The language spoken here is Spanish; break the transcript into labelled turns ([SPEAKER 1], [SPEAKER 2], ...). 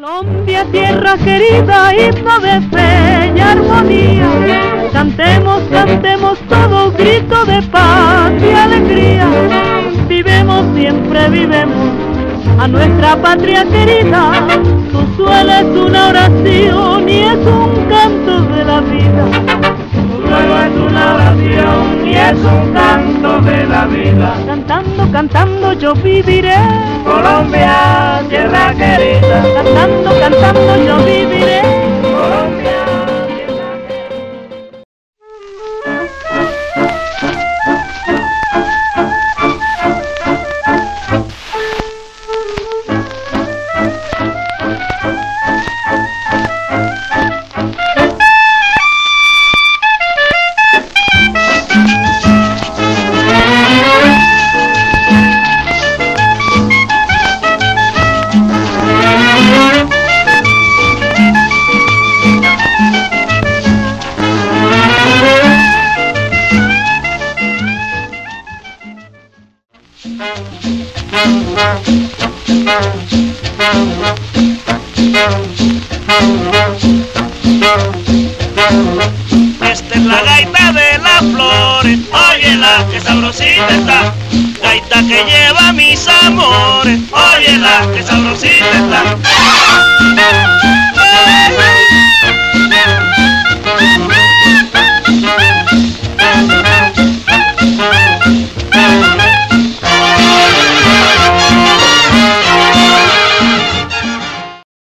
[SPEAKER 1] Colombia, tierra querida, himno de fe y armonía. Cantemos, cantemos todo grito de paz y alegría. Vivemos, siempre vivemos a nuestra patria querida. Su suelo es una oración es un canto de la vida. Cantando, cantando yo viviré.
[SPEAKER 2] Colombia, tierra querida.
[SPEAKER 1] Cantando, cantando yo viviré.
[SPEAKER 3] Esta es la gaita de las flores, óyela que sabrosita está. Gaita que lleva mis amores, óyela que sabrosita.